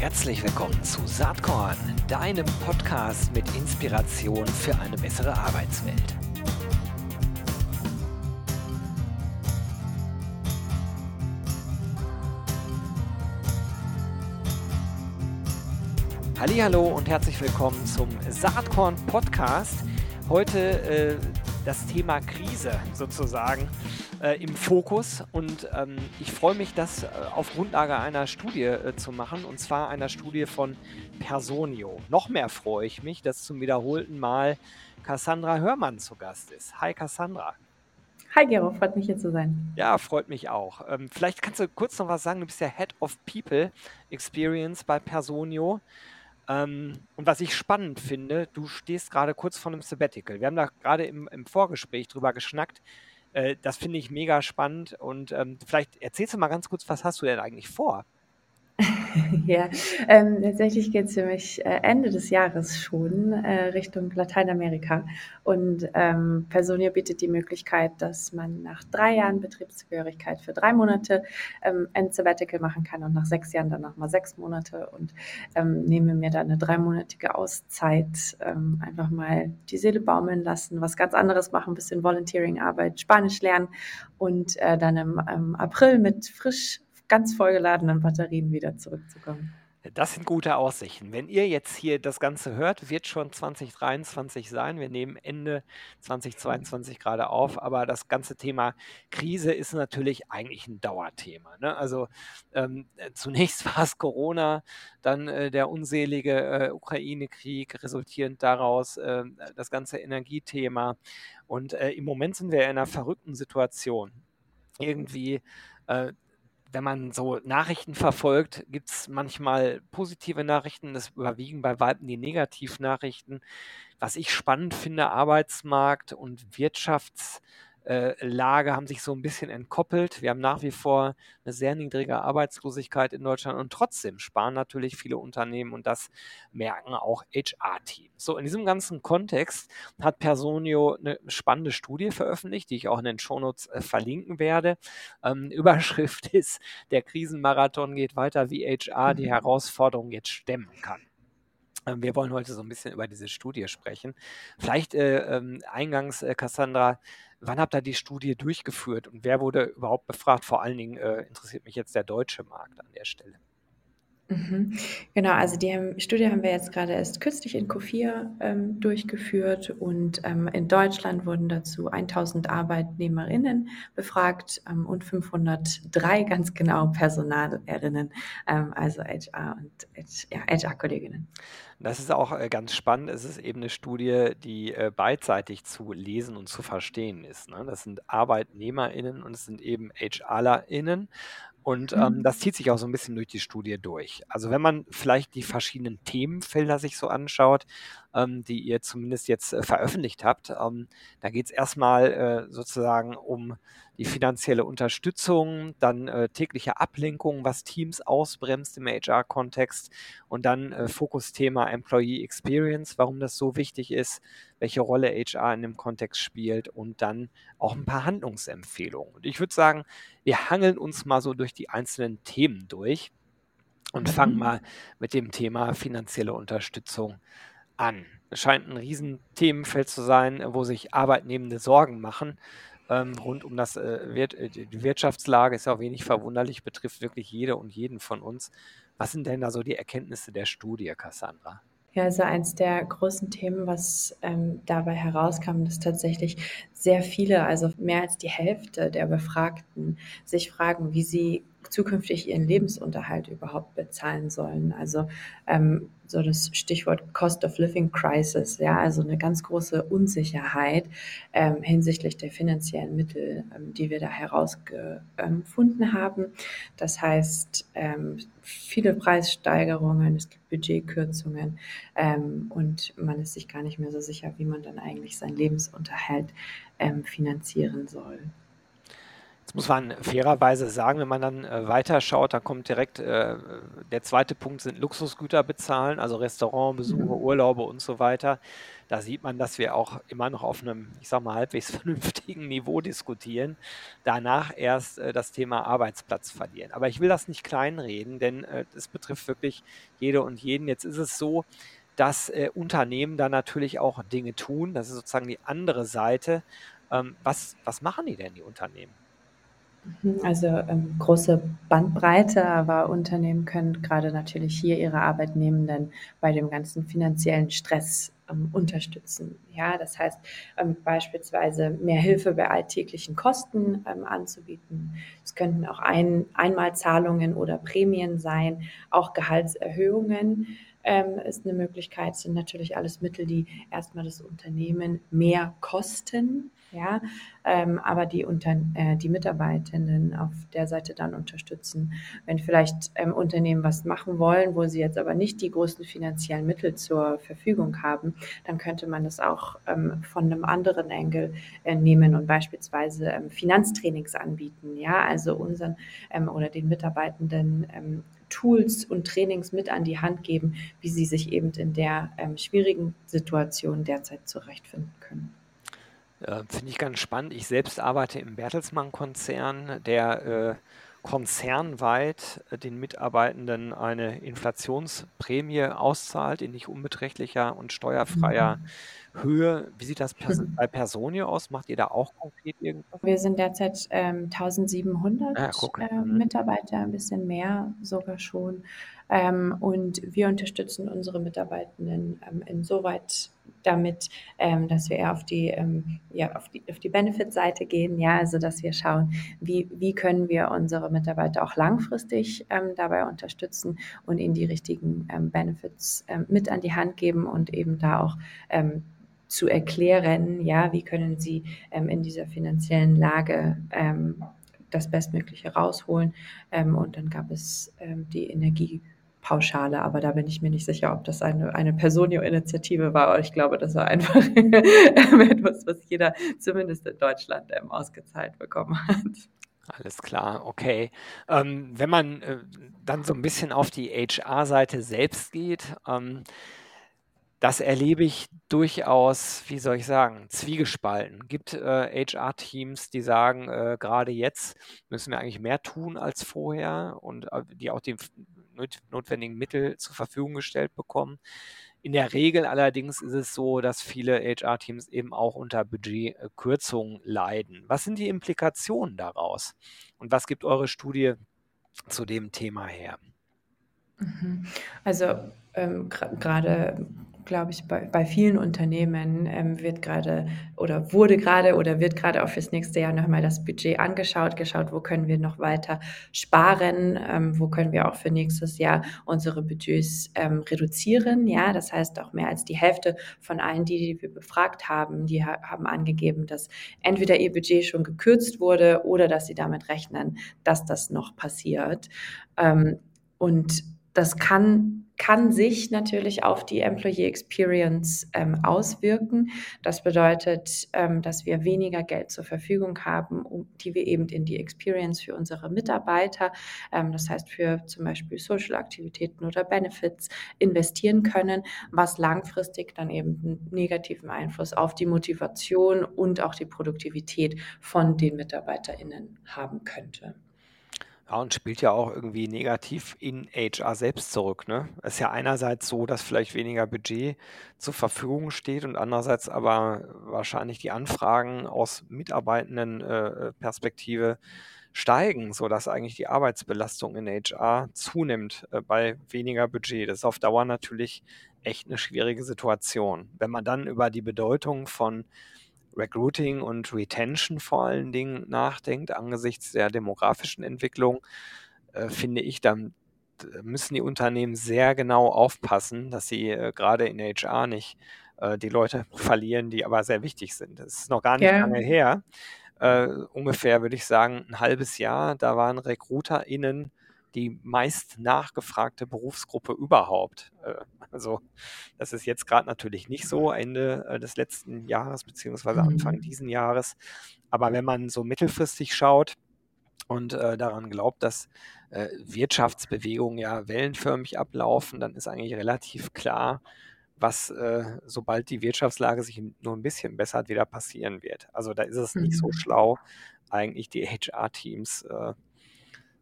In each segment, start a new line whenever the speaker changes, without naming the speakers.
Herzlich willkommen zu Saatkorn, deinem Podcast mit Inspiration für eine bessere Arbeitswelt. Hallo und herzlich willkommen zum Saatkorn Podcast. Heute äh, das Thema Krise sozusagen äh, im Fokus und ähm, ich freue mich, das äh, auf Grundlage einer Studie äh, zu machen und zwar einer Studie von Personio. Noch mehr freue ich mich, dass zum wiederholten Mal Cassandra Hörmann zu Gast ist. Hi Cassandra.
Hi Gero, freut mich hier zu sein.
Ja, freut mich auch. Ähm, vielleicht kannst du kurz noch was sagen. Du bist ja Head of People Experience bei Personio. Ähm, und was ich spannend finde, du stehst gerade kurz vor einem Sabbatical. Wir haben da gerade im, im Vorgespräch drüber geschnackt. Äh, das finde ich mega spannend. Und ähm, vielleicht erzählst du mal ganz kurz, was hast du denn eigentlich vor?
Ja, ähm, tatsächlich geht es für mich äh, Ende des Jahres schon äh, Richtung Lateinamerika. Und ähm, Personio bietet die Möglichkeit, dass man nach drei Jahren Betriebszugehörigkeit für drei Monate ähm, ein Sabbatical machen kann und nach sechs Jahren dann nochmal sechs Monate und ähm, nehme mir dann eine dreimonatige Auszeit, ähm, einfach mal die Seele baumeln lassen, was ganz anderes machen, bisschen Volunteering-Arbeit, Spanisch lernen und äh, dann im, im April mit frisch ganz vollgeladenen Batterien wieder zurückzukommen.
Das sind gute Aussichten. Wenn ihr jetzt hier das Ganze hört, wird schon 2023 sein. Wir nehmen Ende 2022 gerade auf, aber das ganze Thema Krise ist natürlich eigentlich ein Dauerthema. Ne? Also ähm, zunächst war es Corona, dann äh, der unselige äh, Ukraine-Krieg, resultierend daraus äh, das ganze Energiethema. Und äh, im Moment sind wir in einer verrückten Situation. Irgendwie äh, wenn man so Nachrichten verfolgt, gibt es manchmal positive Nachrichten, das überwiegen bei Weitem die Negativnachrichten. Was ich spannend finde, Arbeitsmarkt und Wirtschafts- äh, Lage haben sich so ein bisschen entkoppelt. Wir haben nach wie vor eine sehr niedrige Arbeitslosigkeit in Deutschland und trotzdem sparen natürlich viele Unternehmen und das merken auch HR-Teams. So, in diesem ganzen Kontext hat Personio eine spannende Studie veröffentlicht, die ich auch in den Shownotes äh, verlinken werde. Ähm, Überschrift ist, der Krisenmarathon geht weiter, wie HR die mhm. Herausforderung jetzt stemmen kann. Ähm, wir wollen heute so ein bisschen über diese Studie sprechen. Vielleicht äh, ähm, eingangs, äh, Cassandra, Wann habt ihr die Studie durchgeführt und wer wurde überhaupt befragt? Vor allen Dingen äh, interessiert mich jetzt der deutsche Markt an der Stelle.
Mhm. Genau, also die Studie haben wir jetzt gerade erst kürzlich in Q4 ähm, durchgeführt und ähm, in Deutschland wurden dazu 1000 Arbeitnehmerinnen befragt ähm, und 503 ganz genau Personalerinnen, ähm, also HR und ja, HR-Kolleginnen.
Das ist auch äh, ganz spannend. Es ist eben eine Studie, die äh, beidseitig zu lesen und zu verstehen ist. Ne? Das sind ArbeitnehmerInnen und es sind eben HRlerInnen. Und ähm, mhm. das zieht sich auch so ein bisschen durch die Studie durch. Also wenn man vielleicht die verschiedenen Themenfelder sich so anschaut, ähm, die ihr zumindest jetzt äh, veröffentlicht habt, ähm, da geht es erstmal äh, sozusagen um die finanzielle Unterstützung, dann äh, tägliche Ablenkung, was Teams ausbremst im HR-Kontext und dann äh, Fokusthema Employee Experience, warum das so wichtig ist, welche Rolle HR in dem Kontext spielt und dann auch ein paar Handlungsempfehlungen. Und ich würde sagen, wir hangeln uns mal so durch die einzelnen Themen durch und fangen mhm. mal mit dem Thema finanzielle Unterstützung an. Es scheint ein Riesenthemenfeld zu sein, wo sich Arbeitnehmende Sorgen machen. Ähm, rund um das äh, Wir äh, die Wirtschaftslage ist ja auch wenig verwunderlich, betrifft wirklich jede und jeden von uns. Was sind denn da so die Erkenntnisse der Studie, Cassandra?
Ja, also eins der großen Themen, was ähm, dabei herauskam, ist tatsächlich sehr viele, also mehr als die Hälfte der Befragten sich fragen, wie sie zukünftig ihren Lebensunterhalt überhaupt bezahlen sollen. Also ähm, so das Stichwort Cost of Living Crisis, ja, also eine ganz große Unsicherheit ähm, hinsichtlich der finanziellen Mittel, ähm, die wir da herausgefunden haben. Das heißt, ähm, viele Preissteigerungen, es gibt Budgetkürzungen ähm, und man ist sich gar nicht mehr so sicher, wie man dann eigentlich seinen Lebensunterhalt ähm, finanzieren soll.
Jetzt muss man fairerweise sagen, wenn man dann äh, weiterschaut, da kommt direkt äh, der zweite Punkt sind Luxusgüter bezahlen, also Restaurantbesuche,
Mhm.
Urlaube und so weiter. Da sieht man, dass wir auch immer noch auf einem, ich sag mal, halbwegs vernünftigen Niveau diskutieren. Danach erst äh, das Thema Arbeitsplatz verlieren. Aber ich will das nicht kleinreden, denn äh, es betrifft wirklich jede und jeden. Jetzt ist es so, dass äh, Unternehmen da natürlich auch Dinge tun. Das ist sozusagen die andere Seite. Ähm, was, was machen die denn, die Unternehmen?
Mhm, also, ähm, große Bandbreite, aber Unternehmen können gerade natürlich hier ihre Arbeitnehmenden bei dem ganzen finanziellen Stress, ähm, unterstützen. Ja, das heißt, ähm, beispielsweise mehr Hilfe bei alltäglichen Kosten, ähm, anzubieten. Es könnten auch Ein Einmalzahlungen oder Prämien sein, auch Gehaltserhöhungen, ähm, ist 'ne Möglichkeit, sind natürlich alles Mittel, die erst mal das Unternehmen mehr kosten, ja, ähm, aber die unter äh, die Mitarbeitenden auf der Seite dann unterstützen. Wenn vielleicht, ähm, Unternehmen was machen wollen, wo sie jetzt aber nicht die größten finanziellen Mittel zur Verfügung haben, dann könnte man das auch, ähm, von 'nem anderen Angle, äh, nehmen und beispielsweise, ähm, Finanztrainings anbieten, ja, also unseren, ähm, oder den Mitarbeitenden, ähm, Tools und Trainings mit an die Hand geben, wie sie sich eben in der, ähm, schwierigen Situation derzeit zurechtfinden können.
Äh, finde ich ganz spannend. Ich selbst arbeite im Bertelsmann-Konzern, der äh, konzernweit äh, den Mitarbeitenden eine Inflationsprämie auszahlt in nicht unbeträchtlicher und steuerfreier
Mhm.
Höhe. Wie sieht das pers bei Personio aus? Macht ihr da auch konkret irgendwas?
Wir sind derzeit, ähm,
Ah,
1.700,
gucke.
ähm,
Mhm.
Mitarbeiter, 'n bisschen mehr sogar schon. Ähm, und wir unterstützen unsere Mitarbeitenden, ähm, insoweit damit, ähm, dass wir eher auf die, ähm, ja, auf die auf die Benefit-Seite gehen, ja, also dass wir schauen, wie wie können wir unsere Mitarbeiter auch langfristig, ähm, dabei unterstützen und ihnen die richtigen, ähm, Benefits, ähm, mit an die Hand geben und eben da auch, ähm, zu erklären, ja, wie können sie, in dieser finanziellen Lage, das Bestmögliche rausholen. Und dann gab es, die Energiepauschale, aber da bin ich mir nicht sicher, ob das eine eine Personio-Initiative war, aber ich glaube, das war einfach etwas, was jeder zumindest in Deutschland, ähm, ausgezahlt bekommen hat.
Alles klar, okay. Ähm, wenn man, äh, dann so 'n bisschen auf die HR-Seite selbst geht, ähm das erlebe ich durchaus, wie soll ich sagen, zwiegespalten. Gibt, äh, HR-Teams, die sagen, äh, grade jetzt müssen wir eigentlich mehr tun als vorher und, äh, die auch die notwendigen Mittel zur Verfügung gestellt bekommen. In der Regel allerdings ist es so, dass viele HR-Teams eben auch unter Budget äh, Kürzungen leiden. Was sind die Implikationen daraus? Und was gibt eure Studie zu dem Thema her?
Mhm. Also, ähm, gra grade, glaube ich, bei bei vielen Unternehmen, ähm, wird grade oder wurde grade oder wird grade auch fürs nächste Jahr noch mal das Budget angeschaut, geschaut, wo können wir noch weiter sparen, ähm, wo können wir auch für nächstes Jahr unsere Budgets, ähm, reduzieren, ja? Das heißt, auch mehr als die Hälfte von allen, die die wir befragt haben, die ha haben angegeben, dass entweder ihr Budget schon gekürzt wurde oder dass sie damit rechnen, dass das noch passiert. Ähm, und das kann kann sich natürlich auf die Employee Experience, ähm, auswirken. Das bedeutet, ähm, dass wir weniger Geld zur Verfügung haben, um die wir eben in die Experience für unsere Mitarbeiter, ähm, das heißt, für zum Beispiel Social-Aktivitäten oder Benefits investieren können, was langfristig dann eben 'n negativen Einfluss auf die Motivation und auch die Produktivität von den MitarbeiterInnen haben könnte.
Ja, und spielt ja auch irgendwie negativ in HR selbst zurück, ne? Ist ja einerseits so, dass vielleicht weniger Budget zur Verfügung steht und andererseits aber wahrscheinlich die Anfragen aus Mitarbeitenden äh, äh, Perspektive steigen, sodass eigentlich die Arbeitsbelastung in HR zunimmt, äh, bei weniger Budget. Das ist auf Dauer natürlich echt 'ne schwierige Situation. Wenn man dann über die Bedeutung von Recruiting und Retention vor allen Dingen nachdenkt angesichts der demografischen Entwicklung, äh, finde ich, dann d müssen die Unternehmen sehr genau aufpassen, dass sie, äh, grade in HR nicht, äh, die Leute verlieren, die aber sehr wichtig sind. Das ist noch gar nicht
Ja.
lange her, äh, ungefähr würde ich sagen 'n 1/2 Jahr, da waren RecruiterInnen die meist nachgefragte Berufsgruppe überhaupt. Äh, also, das ist jetzt grad natürlich nicht so Ende, äh, des letzten Jahres beziehungsweise Anfang
Mhm.
diesen Jahres. Aber wenn man so mittelfristig schaut und äh, daran glaubt, dass äh, Wirtschaftsbewegungen ja wellenförmig ablaufen, dann ist eigentlich relativ klar, was, äh, sobald die Wirtschaftslage sich nur ein bisschen bessert, wieder passieren wird. Also da ist es nicht so
Mhm.
schlau, eigentlich die HR-Teams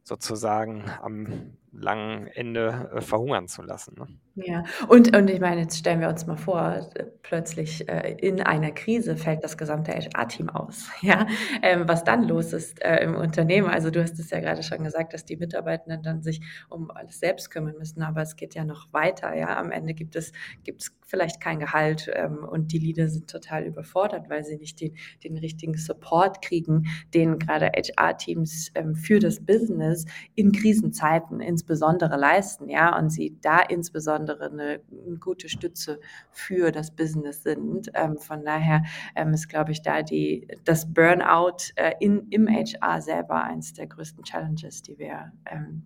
sozusagen am langen Ende äh, verhungern zu lassen. Ne?
Ja, und und ich meine, jetzt stellen wir uns mal vor, plötzlich, äh, in einer Krise fällt das gesamte HR-Team aus, ja? Ähm, was dann los ist, äh, im Unternehmen. Also, du hast es ja grade schon gesagt, dass die Mitarbeitenden dann sich um alles selbst kümmern müssen, aber es geht ja noch weiter, ja? Am Ende gibt es gibt's vielleicht kein Gehalt, ähm, und die Leader sind total überfordert, weil sie nicht den den richtigen Support kriegen, den grade HR-Teams, ähm, für das Business in Krisenzeiten insbesondere leisten, ja? Und sie da insbesondere 'ne 'ne gute Stütze für das Business sind. Ähm, von daher, ähm, ist, glaube ich, da die das Burnout, äh, in im HR selber eins der größten Challenges, die wir ähm,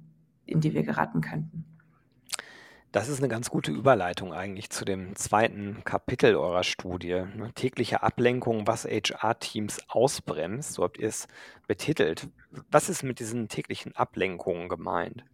in die wir geraten könnten.
Das ist 'ne ganz gute Überleitung eigentlich zu dem zweiten Kapitel eurer Studie, ne? Tägliche Ablenkung, was HR-Teams ausbremst, so habt ihr's betitelt. Was ist mit diesen täglichen Ablenkungen gemeint?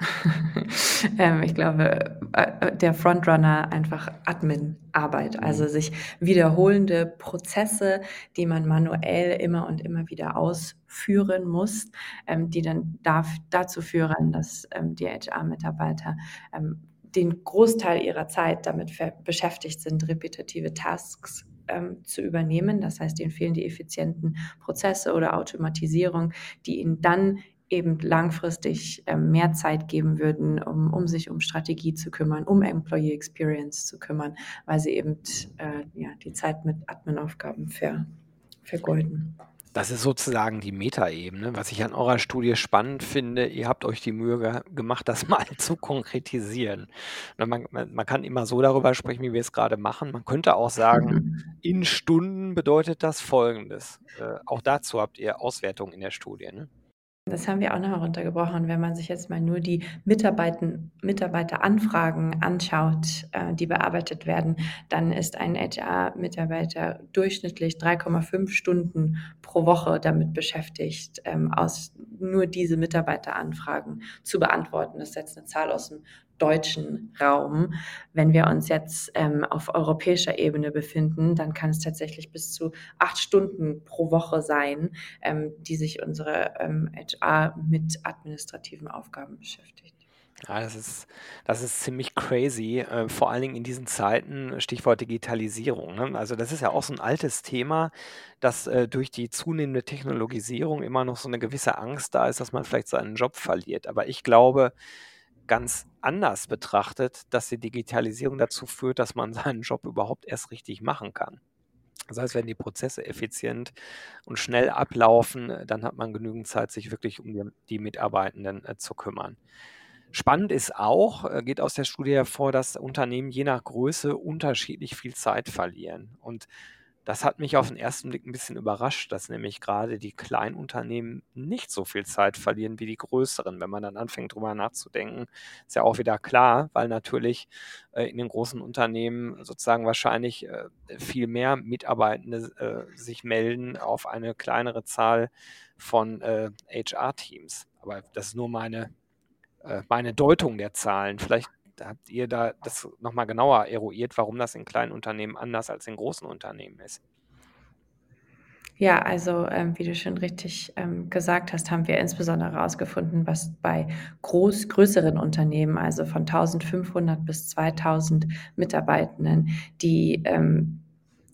Ähm, ich glaube, äh, der Frontrunner einfach Adminarbeit, also
Mhm.
sich wiederholende Prozesse, die man manuell immer und immer wieder ausführen muss, ähm, die dann darf dazu führen, dass, ähm, die HR-Mitarbeiter, ähm, den Großteil ihrer Zeit damit beschäftigt sind, repetitive Tasks, ähm, zu übernehmen. Das heißt, ihnen fehlen die effizienten Prozesse oder Automatisierung, die ihnen dann eben langfristig, ähm, mehr Zeit geben würden, um um sich um Strategie zu kümmern, um Employee Experience zu kümmern, weil sie eben äh, ja, die Zeit mit Adminaufgaben ver vergeuden.
Das ist sozusagen die Metaebene. Was ich an eurer Studie spannend finde, ihr habt euch die Mühe ge gemacht, das mal zu konkretisieren. Man man man kann immer so darüber sprechen, wie wir es grade machen. Man könnte auch sagen, in Stunden bedeutet das Folgendes. Äh, auch dazu habt ihr Auswertungen in der Studie, ne?
Das haben wir auch noch mal runtergebrochen. Wenn man sich jetzt mal nur die Mitarbeiten Mitarbeiteranfragen anschaut, äh, die bearbeitet werden, dann ist ein HR-Mitarbeiter durchschnittlich 3,5 Stunden pro Woche damit beschäftigt, ähm, aus nur diese Mitarbeiteranfragen zu beantworten. Das ist jetzt 'ne Zahl aus'm deutschen Raum. Wenn wir uns jetzt, ähm, auf europäischer Ebene befinden, dann kann es tatsächlich bis zu 8 Stunden pro Woche sein, ähm, die sich unsere, ähm, HR mit administrativen Aufgaben beschäftigt.
Ja, das ist das ist ziemlich crazy, äh, vor allen Dingen in diesen Zeiten, Stichwort Digitalisierung, ne? Also, das ist ja auch so 'n altes Thema, dass, äh, durch die zunehmende Technologisierung immer noch so 'ne gewisse Angst da ist, dass man vielleicht seinen Job verliert. Aber ich glaube, ganz anders betrachtet, dass die Digitalisierung dazu führt, dass man seinen Job überhaupt erst richtig machen kann. Das heißt, wenn die Prozesse effizient und schnell ablaufen, dann hat man genügend Zeit, sich wirklich um die die Mitarbeitenden, äh, zu kümmern. Spannend ist auch, äh, geht aus der Studie hervor, dass Unternehmen je nach Größe unterschiedlich viel Zeit verlieren. Und das hat mich auf 'n ersten Blick 'n bisschen überrascht, dass nämlich grade die Kleinunternehmen nicht so viel Zeit verlieren wie die größeren. Wenn man dann anfängt, drüber nachzudenken, ist ja auch wieder klar, weil natürlich, äh, in den großen Unternehmen sozusagen wahrscheinlich, äh, viel mehr Mitarbeitende, äh, sich melden auf eine kleinere Zahl von, äh, HR-Teams. Aber das ist nur meine äh, meine Deutung der Zahlen. Vielleicht habt ihr da das noch mal genauer eruiert, warum das in kleinen Unternehmen anders als in großen Unternehmen ist.
Ja, also, ähm, wie du schon richtig, ähm, gesagt hast, haben wir insbesondere rausgefunden, was bei groß größeren Unternehmen, also von 1.500 bis 2.000 Mitarbeitenden, die, ähm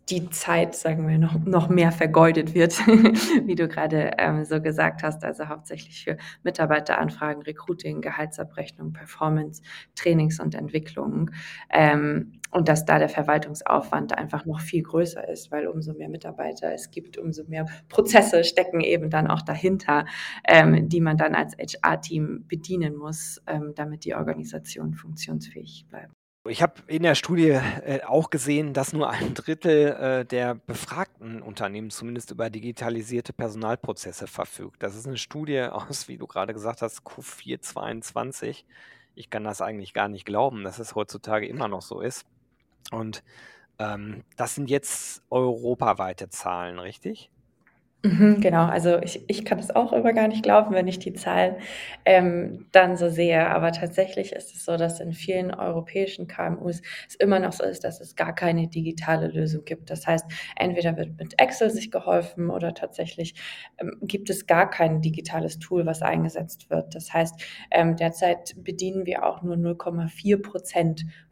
die Zeit, sagen wir, noch noch mehr vergeudet wird, wie du grade, ähm, so gesagt hast, also hauptsächlich für Mitarbeiteranfragen, Recruiting, Gehaltsabrechnung, Performance, Trainings und Entwicklung. Ähm, und dass da der Verwaltungsaufwand einfach noch viel größer ist, weil umso mehr Mitarbeiter es gibt, umso mehr Prozesse stecken eben dann auch dahinter, ähm, die man dann als HR-Team bedienen muss, ähm, damit die Organisation funktionsfähig bleibt.
Ich habe in der Studie, äh, auch gesehen, dass nur 1/3, äh, der befragten Unternehmen zumindest über digitalisierte Personalprozesse verfügt. Das ist 'ne Studie aus, wie du grade gesagt hast, Q4 22. Ich kann das eigentlich gar nicht glauben, dass es heutzutage immer noch so ist. Und, ähm, das sind jetzt europaweite Zahlen, richtig?
Mhm, genau. Also, ich ich kann das auch immer gar nicht glauben, wenn ich die Zahlen, ähm, dann so sehe. Aber tatsächlich ist es so, dass in vielen europäischen KMUs es immer noch so ist, dass es gar keine digitale Lösung gibt. Das heißt, entweder wird mit Excel sich geholfen oder tatsächlich, ähm, gibt es gar kein digitales Tool, was eingesetzt wird. Das heißt, ähm, derzeit bedienen wir auch nur 0,4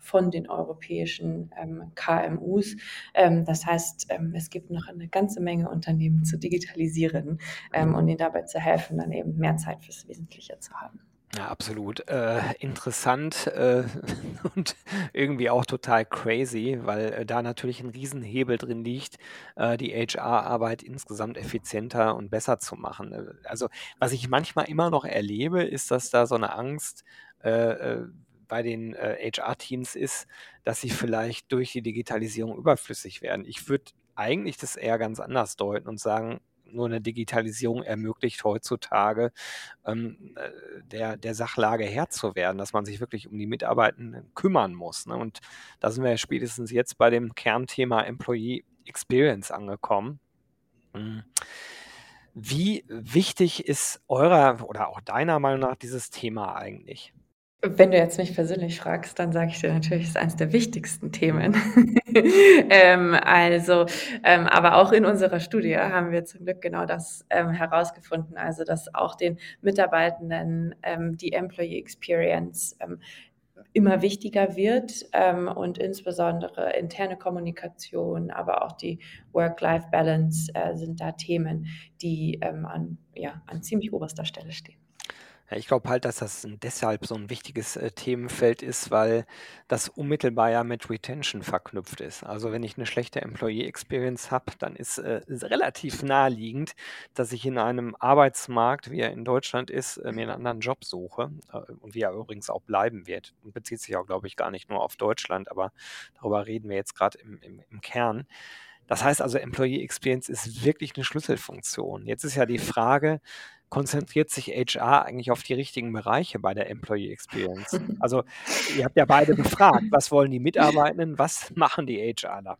von den europäischen, ähm, KMUs. Ähm, das heißt, ähm, es gibt noch eine ganze Menge Unternehmen zu digitalisieren ähm, und ihnen dabei zu helfen, dann eben mehr Zeit fürs Wesentliche zu haben.
Ja, absolut. Äh, interessant äh, und irgendwie auch total crazy, weil äh, da natürlich ein Riesenhebel drin liegt, äh, die HR-Arbeit insgesamt effizienter und besser zu machen. Äh, also, was ich manchmal immer noch erlebe, ist, dass da so eine Angst äh, bei den äh, HR-Teams ist, dass sie vielleicht durch die Digitalisierung überflüssig werden. Ich würde eigentlich das eher ganz anders deuten und sagen, nur eine Digitalisierung ermöglicht heutzutage, ähm, äh, der, der Sachlage Herr zu werden, dass man sich wirklich um die Mitarbeitenden kümmern muss. Ne? Und da sind wir ja spätestens jetzt bei dem Kernthema Employee Experience angekommen. Hm. Wie wichtig ist eurer oder auch deiner Meinung nach dieses Thema eigentlich?
Wenn du jetzt mich persönlich fragst, dann sage ich dir natürlich, es ist eines der wichtigsten Themen. Ähm, also, ähm, aber auch in unserer Studie haben wir zum Glück genau das ähm, herausgefunden, also dass auch den Mitarbeitenden ähm, die Employee Experience ähm, immer wichtiger wird ähm, und insbesondere interne Kommunikation, aber auch die Work-Life-Balance äh, sind da Themen, die an, ja, an ziemlich oberster Stelle stehen.
Ja, ich glaube halt, dass das deshalb so ein wichtiges, äh, Themenfeld ist, weil das unmittelbar ja mit Retention verknüpft ist. Also, wenn ich eine schlechte Employee Experience habe, dann ist, äh, relativ naheliegend, dass ich in einem Arbeitsmarkt, wie er in Deutschland ist, äh, mir einen anderen Job suche, äh, und wie er übrigens auch bleiben wird. Und bezieht sich auch, glaube ich, gar nicht nur auf Deutschland, aber darüber reden wir jetzt gerade im im im Kern. Das heißt also, Employee Experience ist wirklich eine Schlüsselfunktion. Jetzt ist ja die Frage konzentriert sich HR eigentlich auf die richtigen Bereiche bei der Employee Experience? Also, ihr habt ja beide befragt, was wollen die Mitarbeitenden, was machen die HRler?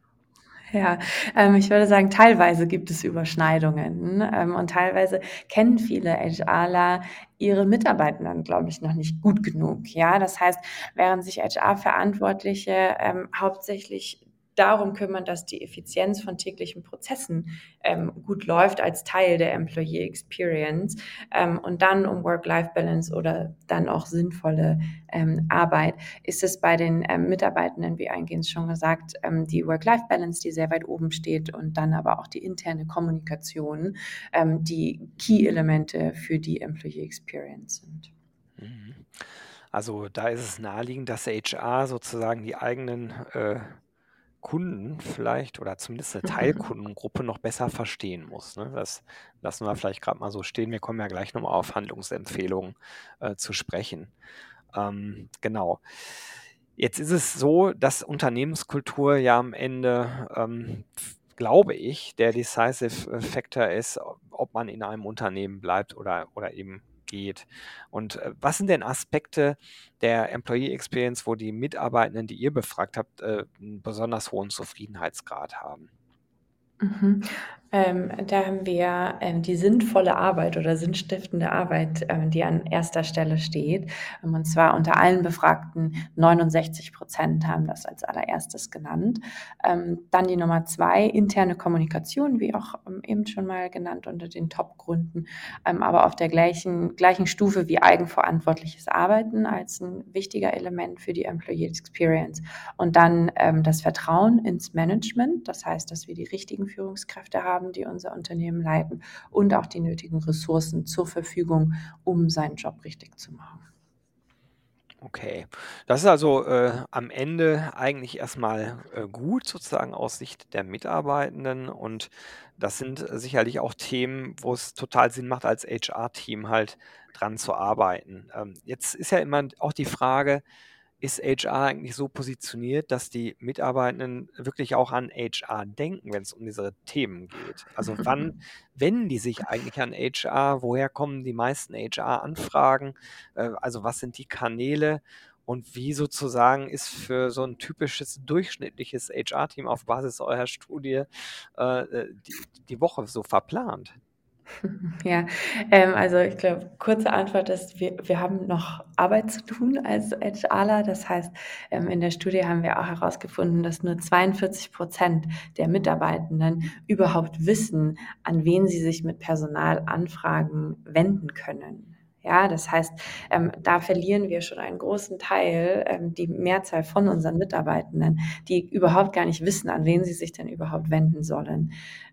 Ja, ähm, ich würde sagen, teilweise gibt es Überschneidungen, ähm, und teilweise kennen viele HRler ihre Mitarbeitenden, glaube ich, noch nicht gut genug. Ja, das heißt, während sich HR-Verantwortliche ähm, hauptsächlich darum kümmern, dass die Effizienz von täglichen Prozessen ähm, gut läuft als Teil der Employee Experience ähm, und dann um Work-Life-Balance oder dann auch sinnvolle ähm, Arbeit, ist es bei den ähm, Mitarbeitenden, wie eingehend schon gesagt, ähm, die Work-Life-Balance, die sehr weit oben steht und dann aber auch die interne Kommunikation, ähm, die Key-Elemente für die Employee Experience sind.
Mhm. Also da ist es naheliegend, dass HR sozusagen die eigenen äh, Kunden vielleicht oder zumindest eine
Mhm.
Teilkundengruppe noch besser verstehen muss, ne? Das lassen wir vielleicht gerade mal so stehen. Wir kommen ja gleich noch mal auf Handlungsempfehlungen, äh, zu sprechen. Ähm, genau. Jetzt ist es so, dass Unternehmenskultur ja am Ende, ähm, glaube ich, der decisive Factor ist, ob man in einem Unternehmen bleibt oder oder eben geht. Und äh, was sind denn Aspekte der Employee Experience, wo die Mitarbeitenden, die ihr befragt habt, äh, 'n besonders hohen Zufriedenheitsgrad haben?
Mhm. Ähm, da haben wir, ähm, die sinnvolle Arbeit oder sinnstiftende Arbeit, ähm, die an erster Stelle steht. Ähm, und zwar unter allen Befragten 69% haben das als Allererstes genannt. Ähm, dann die Nummer zwei interne Kommunikation, wie auch ähm, eben schon mal genannt unter den Top-Gründen, aber auf der gleichen, gleichen Stufe wie eigenverantwortliches Arbeiten als ein wichtiger Element für die Employee Experience. Und dann das Vertrauen ins Management, das heißt, dass wir die richtigen Führungskräfte haben, haben, die unser Unternehmen leiten und auch die nötigen Ressourcen zur Verfügung, um seinen Job richtig zu machen.
Okay. Das ist also, äh, am Ende eigentlich erstmal äh, gut sozusagen aus Sicht der Mitarbeitenden und das sind sicherlich auch Themen, wo es total Sinn macht, als HR-Team halt dran zu arbeiten. Ähm, jetzt ist ja immer auch die Frage ist HR eigentlich so positioniert, dass die Mitarbeitenden wirklich auch an HR denken, wenn es um diese Themen geht? Also wann wenden die sich eigentlich an HR? Woher kommen die meisten HR-Anfragen? Äh, also was sind die Kanäle? Und wie sozusagen ist für so ein typisches durchschnittliches HR-Team auf Basis eurer Studie äh, äh die, die Woche so verplant?
Ja, ähm, also ich glaube, kurze Antwort ist, wir, wir haben noch Arbeit zu tun als HRler. Das heißt, ähm, in der Studie haben wir auch herausgefunden, dass nur 42 Prozent der Mitarbeitenden überhaupt wissen, an wen sie sich mit Personalanfragen wenden können. Ja, das heißt, ähm, da verlieren wir schon einen großen Teil, ähm, die Mehrzahl von unseren Mitarbeitenden, die überhaupt gar nicht wissen, an wen sie sich denn überhaupt wenden sollen.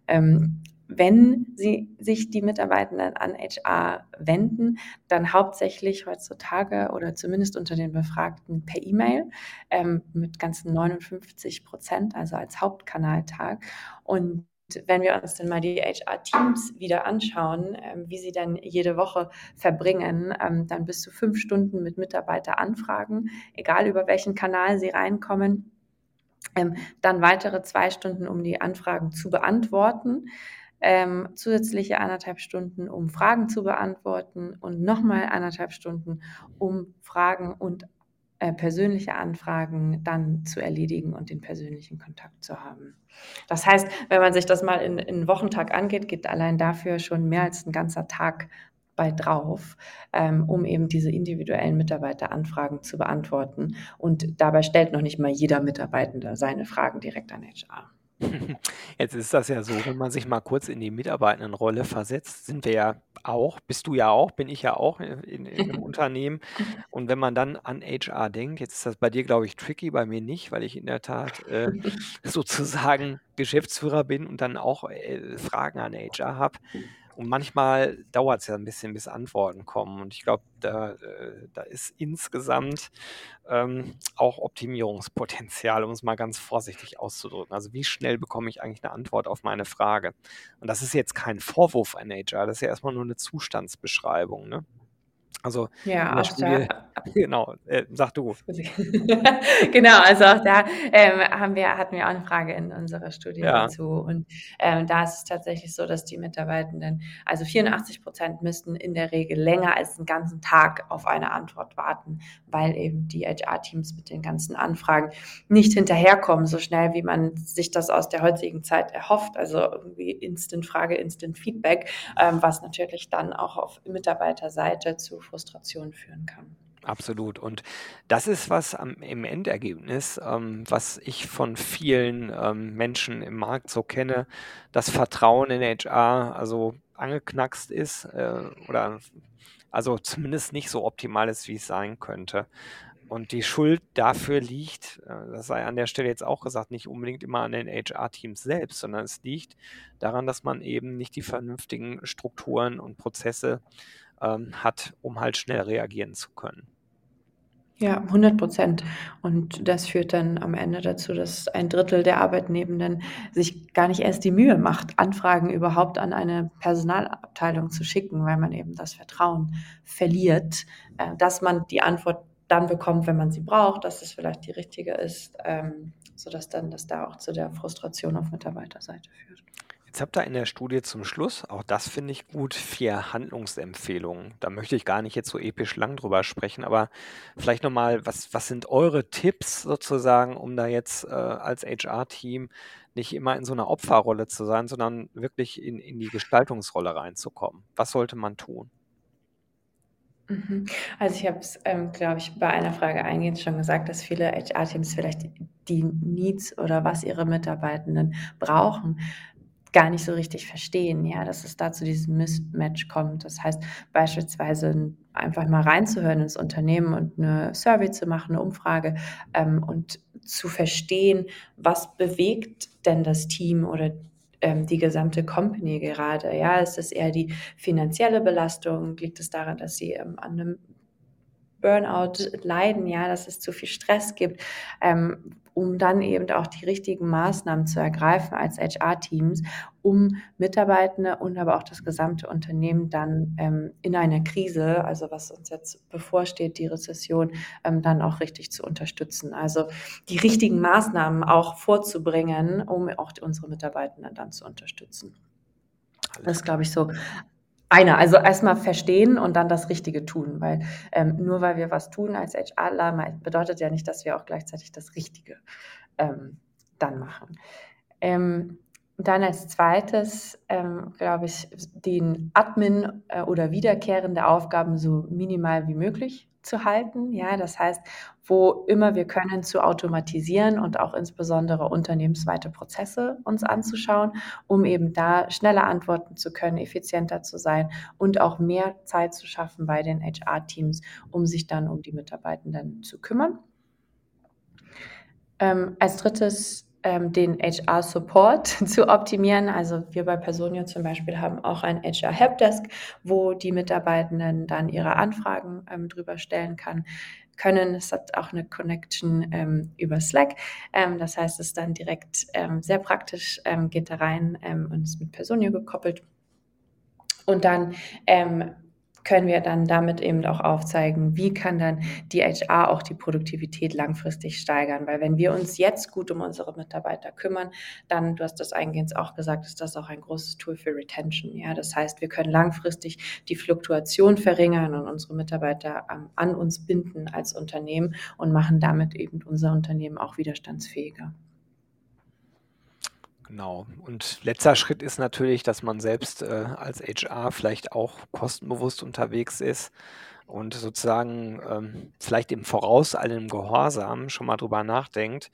Ähm, wenn sie sich die Mitarbeitenden an HR wenden, dann hauptsächlich heutzutage oder zumindest unter den Befragten per E-Mail ähm, mit ganzen 59 Prozent, also als Hauptkanaltag. Und wenn wir uns dann mal die HR-Teams wieder anschauen, ähm, wie sie dann jede Woche verbringen, ähm, dann bis zu fünf Stunden mit Mitarbeiteranfragen, egal über welchen Kanal sie reinkommen. Ähm, dann weitere zwei Stunden, um die Anfragen zu beantworten ähm, zusätzliche anderthalb Stunden, um Fragen zu beantworten und nochmal anderthalb Stunden, um Fragen und äh, persönliche Anfragen dann zu erledigen und den persönlichen Kontakt zu haben. Das heißt, wenn man sich das mal in, in Wochentag angeht, geht allein dafür schon mehr als ein ganzer Tag bei drauf, ähm, um eben diese individuellen Mitarbeiteranfragen zu beantworten. Und dabei stellt noch nicht mal jeder Mitarbeitende seine Fragen direkt an HR.
Jetzt ist das ja so, wenn man sich mal kurz in die Mitarbeitendenrolle versetzt, sind wir ja auch, bist du ja auch, bin ich ja auch in, in, in einem Unternehmen. Und wenn man dann an HR denkt, jetzt ist das bei dir, glaube ich, tricky, bei mir nicht, weil ich in der Tat äh, sozusagen Geschäftsführer bin und dann auch äh, Fragen an HR habe. Und manchmal dauert es ja ein bisschen, bis Antworten kommen. Und ich glaube, da, äh, da ist insgesamt ähm, auch Optimierungspotenzial, um es mal ganz vorsichtig auszudrücken. Also wie schnell bekomme ich eigentlich eine Antwort auf meine Frage? Und das ist jetzt kein Vorwurf an HR, das ist ja erstmal nur eine Zustandsbeschreibung. Ne? Also
Ja,
in der
auch
Studie,
da
genau, äh, sag du.
Genau, also auch da ähm, haben wir, hatten wir auch eine Frage in unserer Studie
Ja.
dazu. Und ähm, da ist es tatsächlich so, dass die Mitarbeitenden, also 84 Prozent müssten in der Regel länger als einen ganzen Tag auf eine Antwort warten, weil eben die HR-Teams mit den ganzen Anfragen nicht hinterherkommen, so schnell wie man sich das aus der heutigen Zeit erhofft. Also irgendwie Instant-Frage, Instant-Feedback, ähm, was natürlich dann auch auf Mitarbeiterseite zu Frustration führen kann.
Absolut. Und das ist was am, im Endergebnis, ähm, was ich von vielen ähm, Menschen im Markt so kenne, dass Vertrauen in HR also angeknackst ist äh, oder also zumindest nicht so optimal ist, wie es sein könnte. Und die Schuld dafür liegt, äh, das sei an der Stelle jetzt auch gesagt, nicht unbedingt immer an den HR-Teams selbst, sondern es liegt daran, dass man eben nicht die vernünftigen Strukturen und Prozesse ähm, hat, um halt schnell reagieren zu können.
Ja, 100 Prozent. Und das führt dann am Ende dazu, dass ein Drittel der Arbeitnehmenden sich gar nicht erst die Mühe macht, Anfragen überhaupt an eine Personalabteilung zu schicken, weil man eben das Vertrauen verliert, äh, dass man die Antwort dann bekommt, wenn man sie braucht, dass es vielleicht die richtige ist, ähm, sodass dann das da auch zu der Frustration auf Mitarbeiterseite führt.
Jetzt habt ihr in der Studie zum Schluss, auch das finde ich gut, vier Handlungsempfehlungen. Da möchte ich gar nicht jetzt so episch lang drüber sprechen, aber vielleicht nochmal, was, was sind eure Tipps sozusagen, um da jetzt äh, als HR-Team nicht immer in so einer Opferrolle zu sein, sondern wirklich in, in die Gestaltungsrolle reinzukommen? Was sollte man tun?
Mhm. Also ich habe es, ähm, glaube ich, bei einer Frage eingehend schon gesagt, dass viele HR-Teams vielleicht die Needs oder was ihre Mitarbeitenden brauchen, gar nicht so richtig verstehen, ja, dass es da zu diesem Mismatch kommt. Das heißt, beispielsweise einfach mal reinzuhören ins Unternehmen und eine Survey zu machen, eine Umfrage ähm, und zu verstehen, was bewegt denn das Team oder ähm, die gesamte Company gerade. Ja, ist es eher die finanzielle Belastung? Liegt es daran, dass sie ähm, an einem Burnout leiden, ja, dass es zu viel Stress gibt, ähm, um dann eben auch die richtigen Maßnahmen zu ergreifen als HR-Teams, um Mitarbeitende und aber auch das gesamte Unternehmen dann ähm, in einer Krise, also was uns jetzt bevorsteht, die Rezession, ähm, dann auch richtig zu unterstützen. Also die richtigen Maßnahmen auch vorzubringen, um auch unsere Mitarbeitenden dann zu unterstützen. Das ist, glaube ich, so einer. Also erstmal verstehen und dann das Richtige tun, weil ähm, nur weil wir was tun als HRler, bedeutet ja nicht, dass wir auch gleichzeitig das Richtige ähm, dann machen. Ähm, dann als zweites, ähm, glaube ich, den Admin äh, oder wiederkehrende Aufgaben so minimal wie möglich zu halten. Ja, das heißt, wo immer wir können, zu automatisieren und auch insbesondere unternehmensweite Prozesse uns anzuschauen, um eben da schneller antworten zu können, effizienter zu sein und auch mehr Zeit zu schaffen bei den HR-Teams, um sich dann um die Mitarbeitenden zu kümmern. Ähm, als drittes ähm, den HR-Support zu optimieren. Also wir bei Personio zum Beispiel haben auch ein HR-Helpdesk, wo die Mitarbeitenden dann ihre Anfragen ähm, drüber stellen kann können. Es hat auch eine Connection ähm, über Slack. Ähm, das heißt, es ist dann direkt ähm, sehr praktisch, ähm, geht da rein und ist mit Personio gekoppelt. Und dann können wir dann damit eben auch aufzeigen, wie kann dann die HR auch die Produktivität langfristig steigern. Weil wenn wir uns jetzt gut um unsere Mitarbeiter kümmern, dann, du hast das eingehend auch gesagt, ist das auch ein großes Tool für Retention. Ja, das heißt, wir können langfristig die Fluktuation verringern und unsere Mitarbeiter ähm, an uns binden als Unternehmen und machen damit eben unser Unternehmen auch widerstandsfähiger.
Genau. Und letzter Schritt ist natürlich, dass man selbst äh, als HR vielleicht auch kostenbewusst unterwegs ist und sozusagen ähm, vielleicht im Voraus allem Gehorsam schon mal drüber nachdenkt,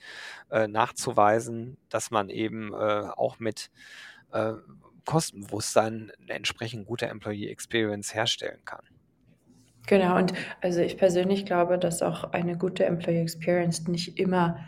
äh, nachzuweisen, dass man eben äh, auch mit äh, Kostenbewusstsein eine entsprechend gute Employee Experience herstellen kann.
Genau, und also ich persönlich glaube, dass auch eine gute Employee Experience nicht immer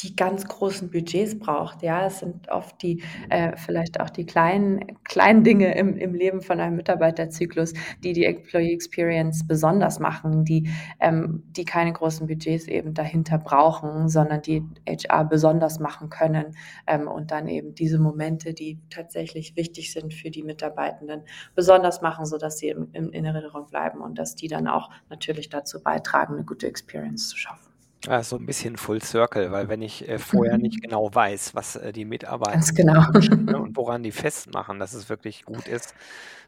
die ganz großen Budgets braucht. Ja, es sind oft die, äh, vielleicht auch die kleinen, kleinen Dinge im, im Leben von einem Mitarbeiterzyklus, die die Employee Experience besonders machen, die, ähm, die keine großen Budgets eben dahinter brauchen, sondern die HR besonders machen können ähm, und dann eben diese Momente, die tatsächlich wichtig sind für die Mitarbeitenden, besonders machen, sodass sie im, in Erinnerung bleiben und dass die dann auch natürlich dazu beitragen, eine gute Experience zu schaffen.
Ja, so ein bisschen Full Circle, weil wenn ich, äh, vorher nicht mhm. genau weiß, was, äh, die Mitarbeiter
Ganz genau.
ne, und woran die festmachen, dass es wirklich gut ist,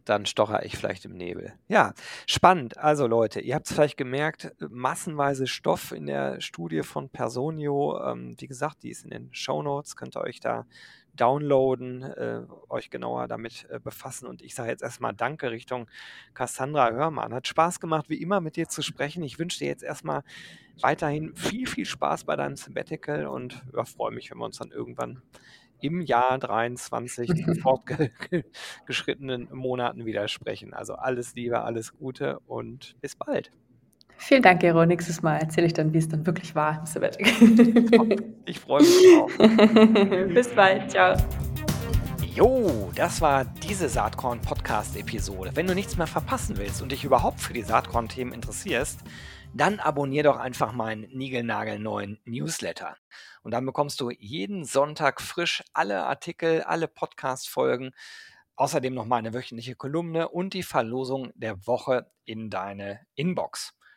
dann stochere ich vielleicht im Nebel. Ja, spannend. Also Leute, ihr habt es vielleicht gemerkt, massenweise Stoff in der Studie von Personio. Ähm, wie gesagt, die ist in den Show Notes, könnt ihr euch da downloaden, äh, euch genauer damit äh, befassen. Und ich sage jetzt erstmal Danke Richtung Cassandra Hörmann. Hat Spaß gemacht, wie immer mit dir zu sprechen. Ich wünsche dir jetzt erstmal weiterhin viel, viel Spaß bei deinem Sabbatical und ja, freue mich, wenn wir uns dann irgendwann im Jahr 23 zu fortgeschrittenen Monaten widersprechen. Also alles Liebe, alles Gute und bis bald.
Vielen Dank, Gero. Nächstes Mal erzähle ich dann, wie es dann wirklich war im Sabbatical.
Ich freue mich drauf.
Bis bald. Ciao.
Jo, das war diese Saatkorn-Podcast-Episode. Wenn du nichts mehr verpassen willst und dich überhaupt für die Saatkorn-Themen interessierst, dann abonnier doch einfach meinen niegelnagelneuen Newsletter. Und dann bekommst du jeden Sonntag frisch alle Artikel, alle Podcast-Folgen, außerdem noch meine wöchentliche Kolumne und die Verlosung der Woche in deine Inbox.